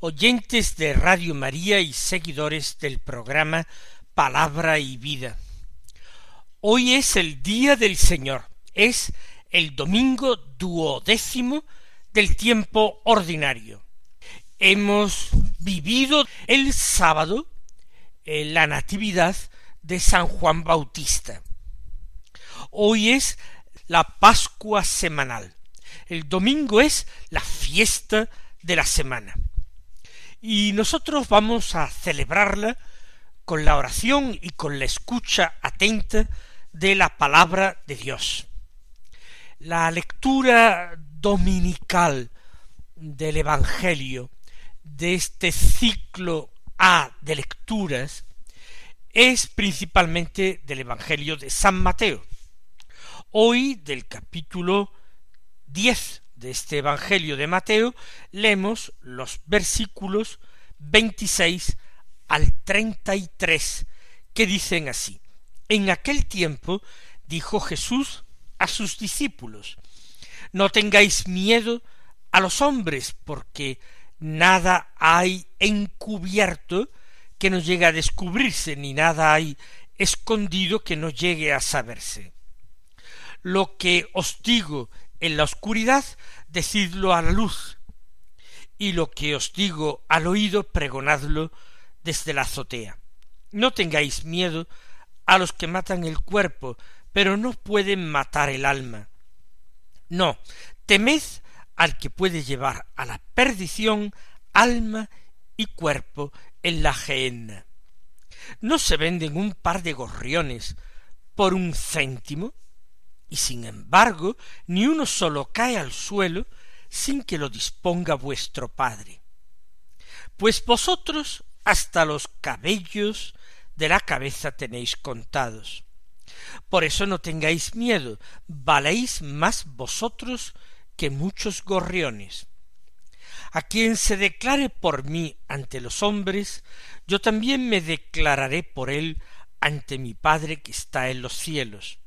oyentes de Radio María y seguidores del programa Palabra y Vida. Hoy es el día del Señor, es el domingo duodécimo del tiempo ordinario. Hemos vivido el sábado la Natividad de San Juan Bautista. Hoy es la Pascua semanal. El domingo es la fiesta de la semana. Y nosotros vamos a celebrarla con la oración y con la escucha atenta de la palabra de Dios. La lectura dominical del Evangelio de este ciclo A de lecturas es principalmente del Evangelio de San Mateo. Hoy del capítulo diez de este Evangelio de Mateo leemos los versículos veintiséis al treinta y tres que dicen así En aquel tiempo dijo Jesús a sus discípulos No tengáis miedo a los hombres, porque nada hay encubierto que no llegue a descubrirse, ni nada hay escondido que no llegue a saberse. Lo que os digo en la oscuridad, decidlo a la luz, y lo que os digo al oído, pregonadlo desde la azotea. No tengáis miedo a los que matan el cuerpo, pero no pueden matar el alma. No, temed al que puede llevar a la perdición alma y cuerpo en la gehenna. ¿No se venden un par de gorriones por un céntimo? Y sin embargo, ni uno solo cae al suelo sin que lo disponga vuestro Padre. Pues vosotros hasta los cabellos de la cabeza tenéis contados. Por eso no tengáis miedo, valéis más vosotros que muchos gorriones. A quien se declare por mí ante los hombres, yo también me declararé por él ante mi Padre que está en los cielos.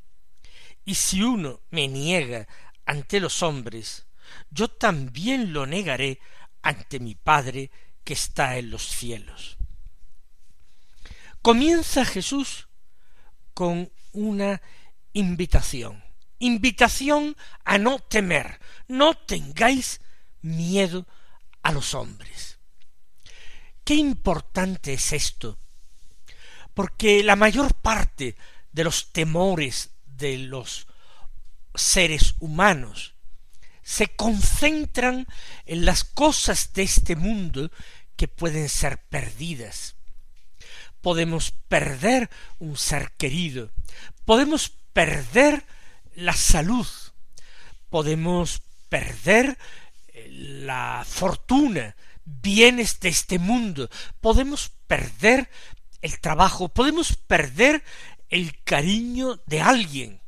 Y si uno me niega ante los hombres, yo también lo negaré ante mi Padre que está en los cielos. Comienza Jesús con una invitación invitación a no temer, no tengáis miedo a los hombres. Qué importante es esto, porque la mayor parte de los temores de los seres humanos. Se concentran en las cosas de este mundo que pueden ser perdidas. Podemos perder un ser querido, podemos perder la salud, podemos perder eh, la fortuna, bienes de este mundo, podemos perder el trabajo, podemos perder el cariño de alguien.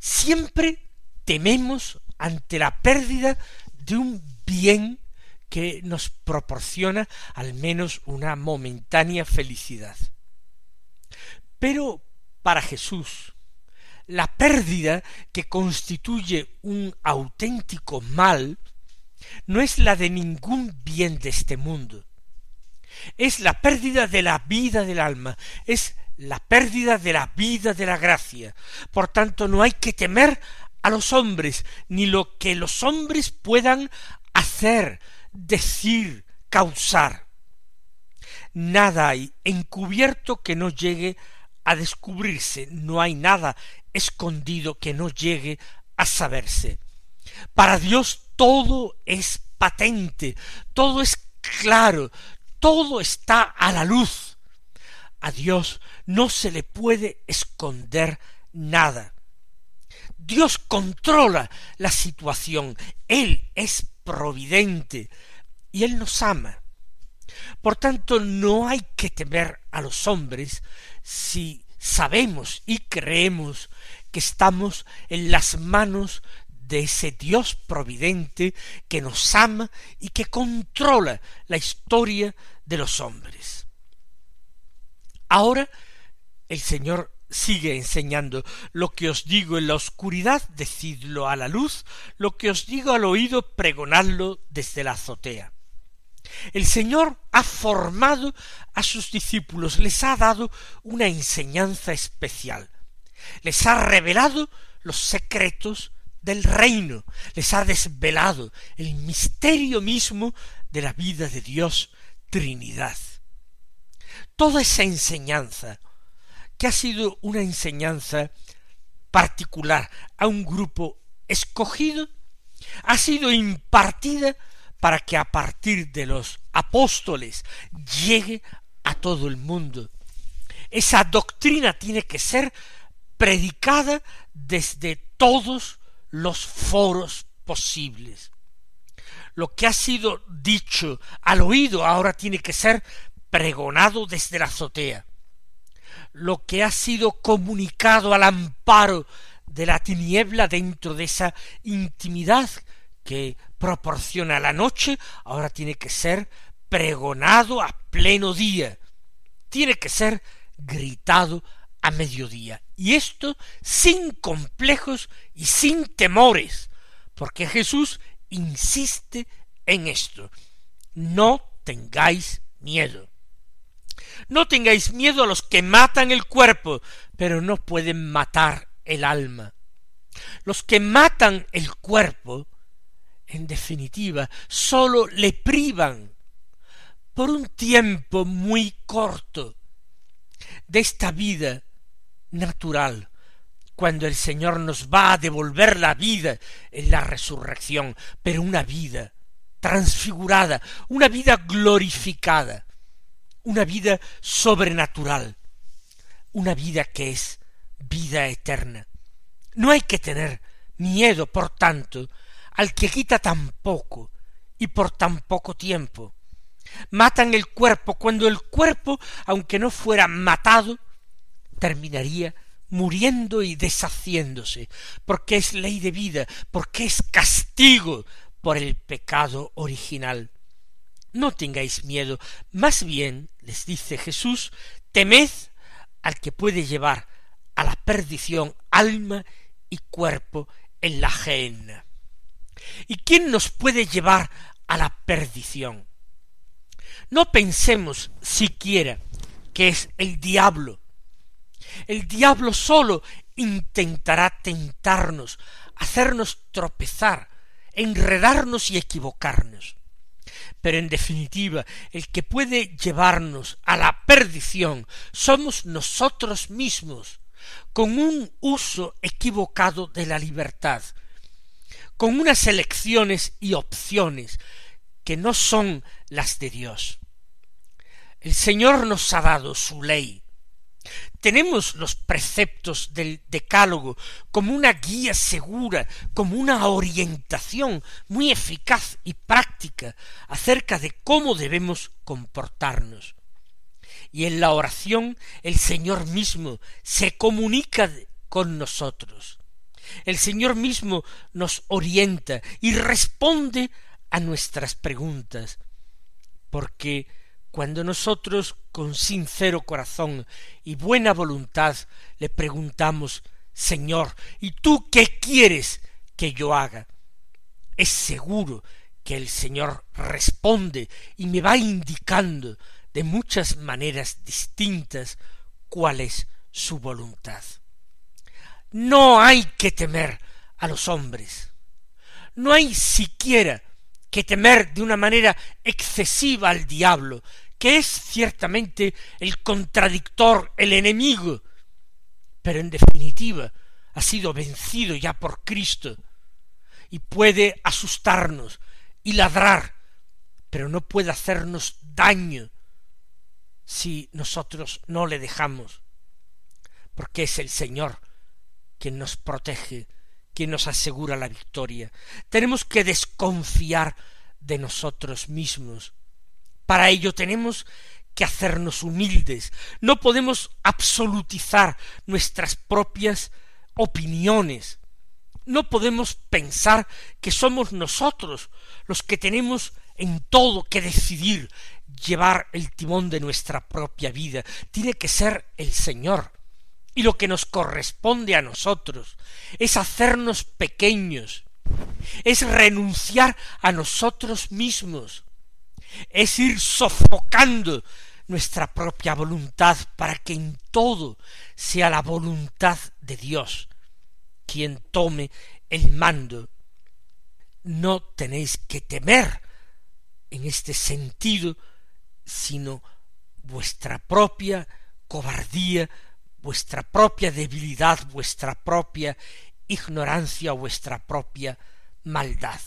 Siempre tememos ante la pérdida de un bien que nos proporciona al menos una momentánea felicidad. Pero para Jesús, la pérdida que constituye un auténtico mal no es la de ningún bien de este mundo. Es la pérdida de la vida del alma, es la pérdida de la vida de la gracia. Por tanto, no hay que temer a los hombres, ni lo que los hombres puedan hacer, decir, causar. Nada hay encubierto que no llegue a descubrirse, no hay nada escondido que no llegue a saberse. Para Dios todo es patente, todo es claro, todo está a la luz. A Dios no se le puede esconder nada. Dios controla la situación, Él es providente y Él nos ama. Por tanto, no hay que temer a los hombres si sabemos y creemos que estamos en las manos de ese Dios providente que nos ama y que controla la historia de los hombres. Ahora el Señor sigue enseñando lo que os digo en la oscuridad, decidlo a la luz, lo que os digo al oído, pregonadlo desde la azotea. El Señor ha formado a sus discípulos, les ha dado una enseñanza especial, les ha revelado los secretos del reino, les ha desvelado el misterio mismo de la vida de Dios Trinidad. Toda esa enseñanza, que ha sido una enseñanza particular a un grupo escogido, ha sido impartida para que a partir de los apóstoles llegue a todo el mundo. Esa doctrina tiene que ser predicada desde todos los foros posibles. Lo que ha sido dicho al oído ahora tiene que ser pregonado desde la azotea lo que ha sido comunicado al amparo de la tiniebla dentro de esa intimidad que proporciona la noche, ahora tiene que ser pregonado a pleno día, tiene que ser gritado a mediodía. Y esto sin complejos y sin temores, porque Jesús insiste en esto. No tengáis miedo. No tengáis miedo a los que matan el cuerpo, pero no pueden matar el alma. Los que matan el cuerpo, en definitiva, sólo le privan por un tiempo muy corto de esta vida natural, cuando el Señor nos va a devolver la vida en la resurrección, pero una vida transfigurada, una vida glorificada una vida sobrenatural, una vida que es vida eterna. No hay que tener miedo, por tanto, al que quita tan poco y por tan poco tiempo. Matan el cuerpo cuando el cuerpo, aunque no fuera matado, terminaría muriendo y deshaciéndose, porque es ley de vida, porque es castigo por el pecado original. No tengáis miedo, más bien, les dice Jesús, temed al que puede llevar a la perdición alma y cuerpo en la gehenna. ¿Y quién nos puede llevar a la perdición? No pensemos siquiera que es el diablo. El diablo solo intentará tentarnos, hacernos tropezar, enredarnos y equivocarnos pero en definitiva el que puede llevarnos a la perdición somos nosotros mismos, con un uso equivocado de la libertad, con unas elecciones y opciones que no son las de Dios. El Señor nos ha dado su ley, tenemos los preceptos del Decálogo como una guía segura, como una orientación muy eficaz y práctica acerca de cómo debemos comportarnos. Y en la oración el Señor mismo se comunica con nosotros. El Señor mismo nos orienta y responde a nuestras preguntas, porque cuando nosotros con sincero corazón y buena voluntad le preguntamos Señor, ¿y tú qué quieres que yo haga? Es seguro que el Señor responde y me va indicando de muchas maneras distintas cuál es su voluntad. No hay que temer a los hombres. No hay siquiera que temer de una manera excesiva al diablo, que es ciertamente el contradictor, el enemigo, pero en definitiva ha sido vencido ya por Cristo y puede asustarnos y ladrar, pero no puede hacernos daño si nosotros no le dejamos, porque es el Señor quien nos protege, quien nos asegura la victoria. Tenemos que desconfiar de nosotros mismos, Para ello tenemos que hacernos humildes. No podemos absolutizar nuestras propias opiniones. No podemos pensar que somos nosotros los que tenemos en todo que decidir llevar el timón de nuestra propia vida. Tiene que ser el Señor. Y lo que nos corresponde a nosotros es hacernos pequeños, es renunciar a nosotros mismos, es ir sofocando nuestra propia voluntad para que en todo sea la voluntad de Dios quien tome el mando. No tenéis que temer en este sentido, sino vuestra propia cobardía, vuestra propia debilidad, vuestra propia ignorancia, vuestra propia maldad.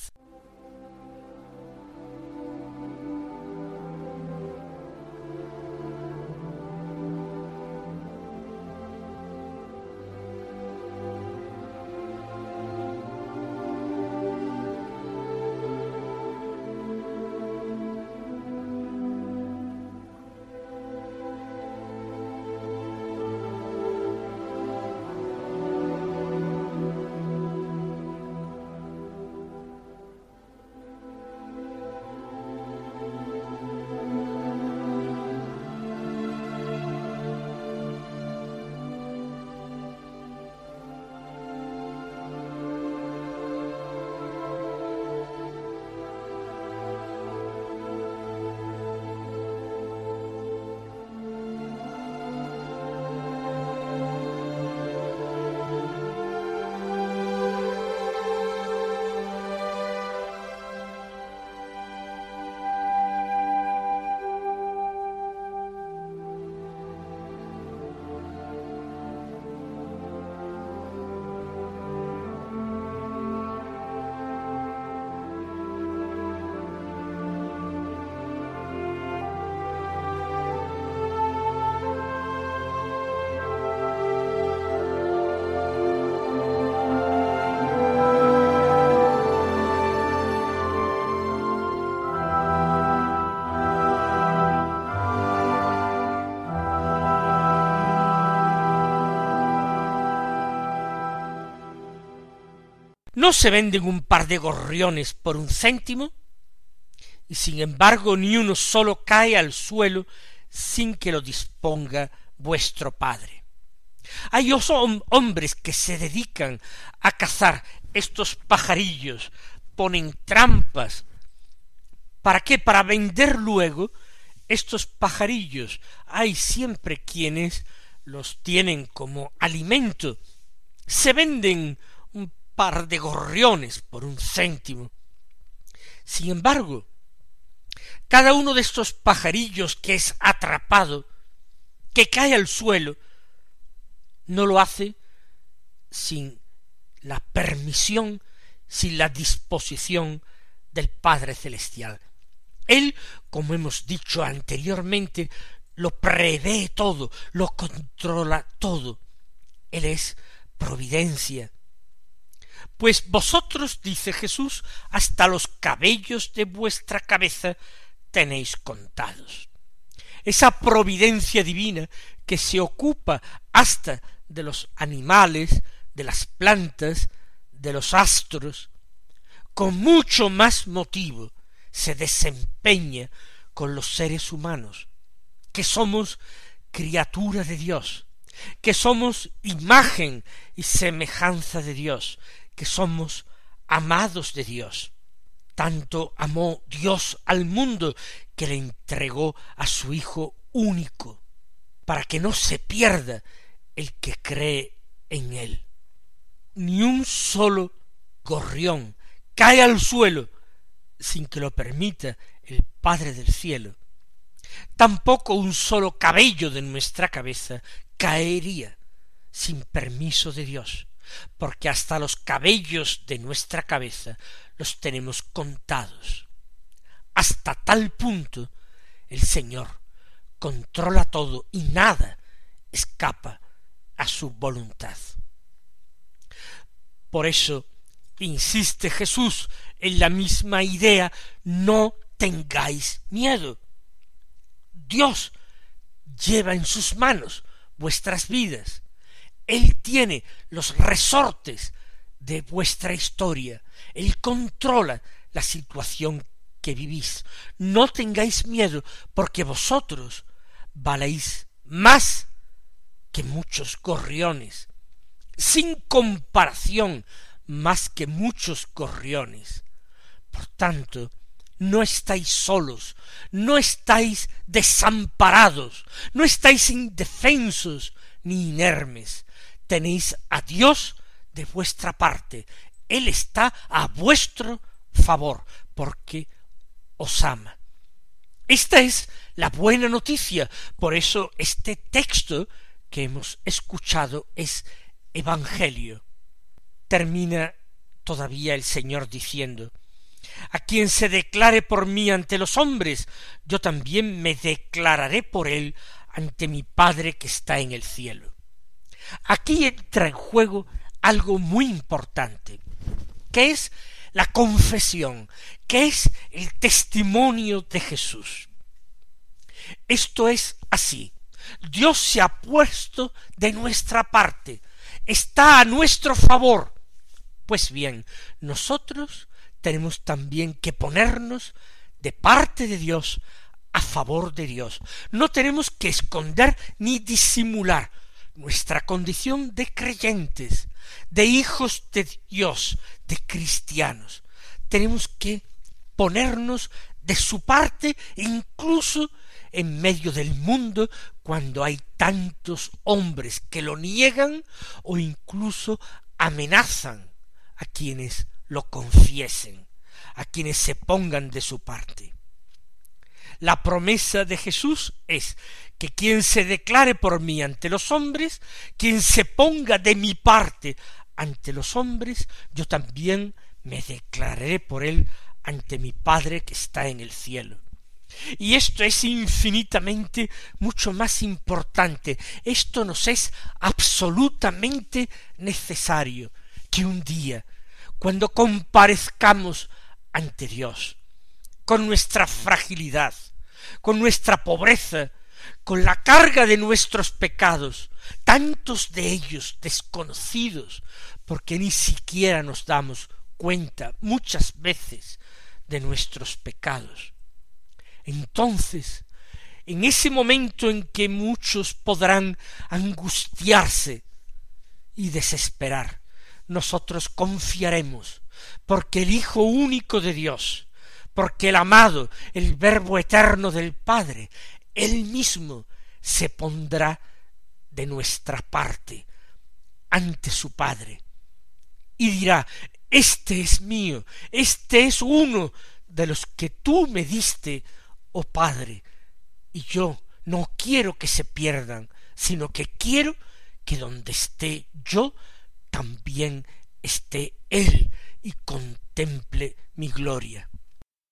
¿No se venden un par de gorriones por un céntimo? Y sin embargo ni uno solo cae al suelo sin que lo disponga vuestro Padre. Hay hombres que se dedican a cazar estos pajarillos, ponen trampas. ¿Para qué? Para vender luego estos pajarillos. Hay siempre quienes los tienen como alimento. Se venden par de gorriones por un céntimo. Sin embargo, cada uno de estos pajarillos que es atrapado, que cae al suelo, no lo hace sin la permisión, sin la disposición del Padre Celestial. Él, como hemos dicho anteriormente, lo prevé todo, lo controla todo. Él es providencia, pues vosotros, dice Jesús, hasta los cabellos de vuestra cabeza tenéis contados. Esa providencia divina que se ocupa hasta de los animales, de las plantas, de los astros, con mucho más motivo se desempeña con los seres humanos, que somos criatura de Dios, que somos imagen y semejanza de Dios, que somos amados de Dios. Tanto amó Dios al mundo que le entregó a su Hijo único, para que no se pierda el que cree en él. Ni un solo gorrión cae al suelo sin que lo permita el Padre del cielo. Tampoco un solo cabello de nuestra cabeza caería sin permiso de Dios porque hasta los cabellos de nuestra cabeza los tenemos contados. Hasta tal punto el Señor controla todo y nada escapa a su voluntad. Por eso insiste Jesús en la misma idea, no tengáis miedo. Dios lleva en sus manos vuestras vidas. Él tiene los resortes de vuestra historia. Él controla la situación que vivís. No tengáis miedo, porque vosotros valéis más que muchos gorriones, sin comparación más que muchos gorriones. Por tanto, no estáis solos, no estáis desamparados, no estáis indefensos ni inermes. Tenéis a Dios de vuestra parte. Él está a vuestro favor, porque os ama. Esta es la buena noticia. Por eso este texto que hemos escuchado es Evangelio. Termina todavía el Señor diciendo a quien se declare por mí ante los hombres, yo también me declararé por él ante mi Padre que está en el cielo. Aquí entra en juego algo muy importante, que es la confesión, que es el testimonio de Jesús. Esto es así. Dios se ha puesto de nuestra parte, está a nuestro favor. Pues bien, nosotros tenemos también que ponernos de parte de Dios a favor de Dios. No tenemos que esconder ni disimular nuestra condición de creyentes, de hijos de Dios, de cristianos. Tenemos que ponernos de su parte incluso en medio del mundo cuando hay tantos hombres que lo niegan o incluso amenazan a quienes lo confiesen, a quienes se pongan de su parte. La promesa de Jesús es que quien se declare por mí ante los hombres, quien se ponga de mi parte ante los hombres, yo también me declararé por él ante mi Padre que está en el cielo. Y esto es infinitamente mucho más importante. Esto nos es absolutamente necesario que un día cuando comparezcamos ante Dios, con nuestra fragilidad, con nuestra pobreza, con la carga de nuestros pecados, tantos de ellos desconocidos, porque ni siquiera nos damos cuenta muchas veces de nuestros pecados. Entonces, en ese momento en que muchos podrán angustiarse y desesperar, nosotros confiaremos, porque el Hijo único de Dios, porque el amado, el Verbo eterno del Padre, él mismo se pondrá de nuestra parte ante su Padre y dirá, este es mío, este es uno de los que tú me diste, oh Padre, y yo no quiero que se pierdan, sino que quiero que donde esté yo también esté Él y contemple mi gloria.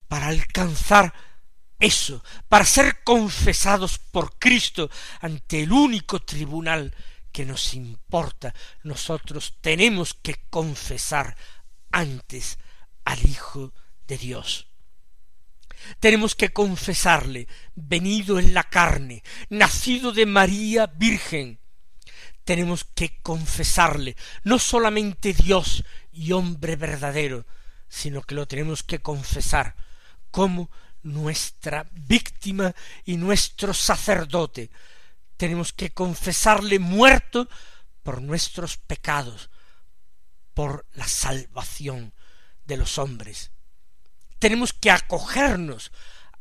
Para alcanzar eso, para ser confesados por Cristo ante el único tribunal que nos importa, nosotros tenemos que confesar antes al Hijo de Dios. Tenemos que confesarle, venido en la carne, nacido de María Virgen, tenemos que confesarle, no solamente Dios y hombre verdadero, sino que lo tenemos que confesar como nuestra víctima y nuestro sacerdote. Tenemos que confesarle muerto por nuestros pecados, por la salvación de los hombres. Tenemos que acogernos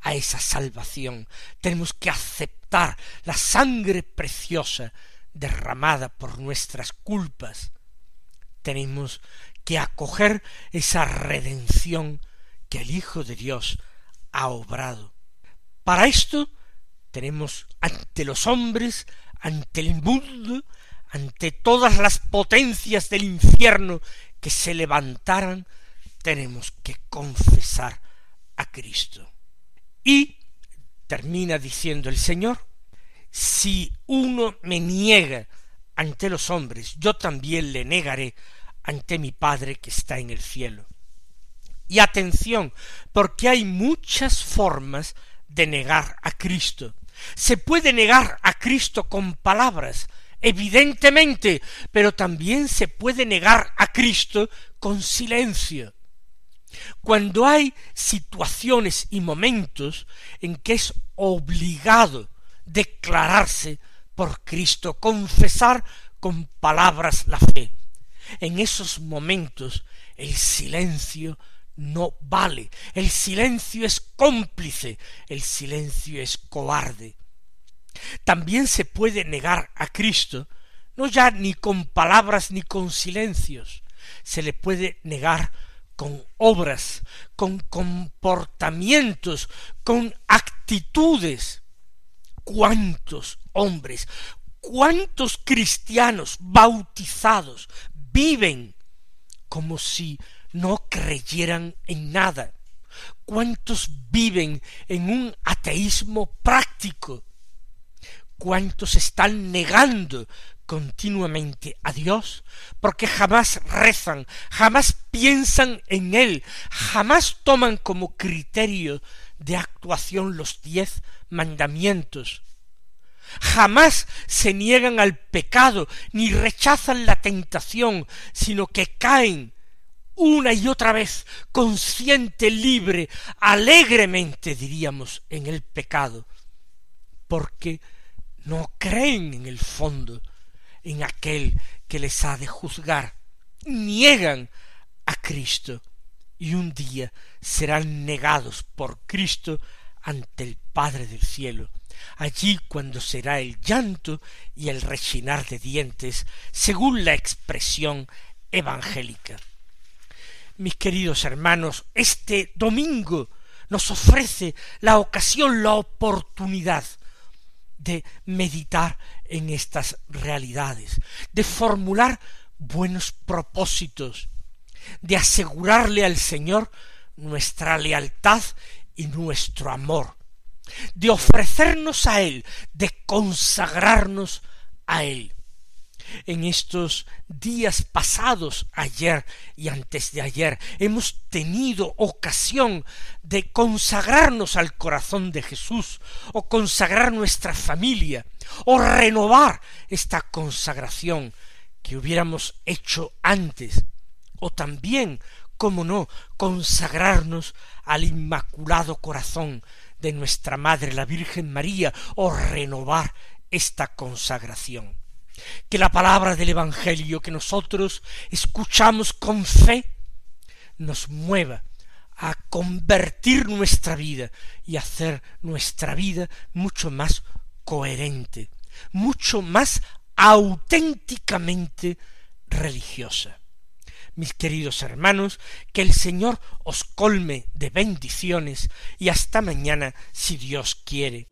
a esa salvación, tenemos que aceptar la sangre preciosa derramada por nuestras culpas, tenemos que acoger esa redención que el Hijo de Dios ha obrado. Para esto tenemos ante los hombres, ante el mundo, ante todas las potencias del infierno que se levantaran, tenemos que confesar a Cristo. Y termina diciendo el Señor, si uno me niega ante los hombres, yo también le negaré ante mi Padre que está en el cielo. Y atención, porque hay muchas formas de negar a Cristo. Se puede negar a Cristo con palabras, evidentemente, pero también se puede negar a Cristo con silencio. Cuando hay situaciones y momentos en que es obligado declararse por Cristo, confesar con palabras la fe. En esos momentos el silencio no vale, el silencio es cómplice, el silencio es cobarde. También se puede negar a Cristo, no ya ni con palabras ni con silencios, se le puede negar con obras, con comportamientos, con actitudes. ¿Cuántos hombres, cuántos cristianos bautizados viven como si no creyeran en nada? ¿Cuántos viven en un ateísmo práctico? ¿Cuántos están negando continuamente a Dios, porque jamás rezan, jamás piensan en Él, jamás toman como criterio de actuación los diez mandamientos, jamás se niegan al pecado, ni rechazan la tentación, sino que caen una y otra vez, consciente, libre, alegremente, diríamos, en el pecado, porque no creen en el fondo en aquel que les ha de juzgar. Niegan a Cristo y un día serán negados por Cristo ante el Padre del cielo. Allí cuando será el llanto y el rechinar de dientes, según la expresión evangélica. Mis queridos hermanos, este domingo nos ofrece la ocasión, la oportunidad de meditar en estas realidades, de formular buenos propósitos, de asegurarle al Señor nuestra lealtad y nuestro amor, de ofrecernos a Él, de consagrarnos a Él en estos días pasados, ayer y antes de ayer, hemos tenido ocasión de consagrarnos al corazón de Jesús, o consagrar nuestra familia, o renovar esta consagración que hubiéramos hecho antes, o también, como no, consagrarnos al Inmaculado Corazón de nuestra Madre la Virgen María, o renovar esta consagración que la palabra del Evangelio que nosotros escuchamos con fe nos mueva a convertir nuestra vida y hacer nuestra vida mucho más coherente, mucho más auténticamente religiosa. Mis queridos hermanos, que el Señor os colme de bendiciones y hasta mañana si Dios quiere.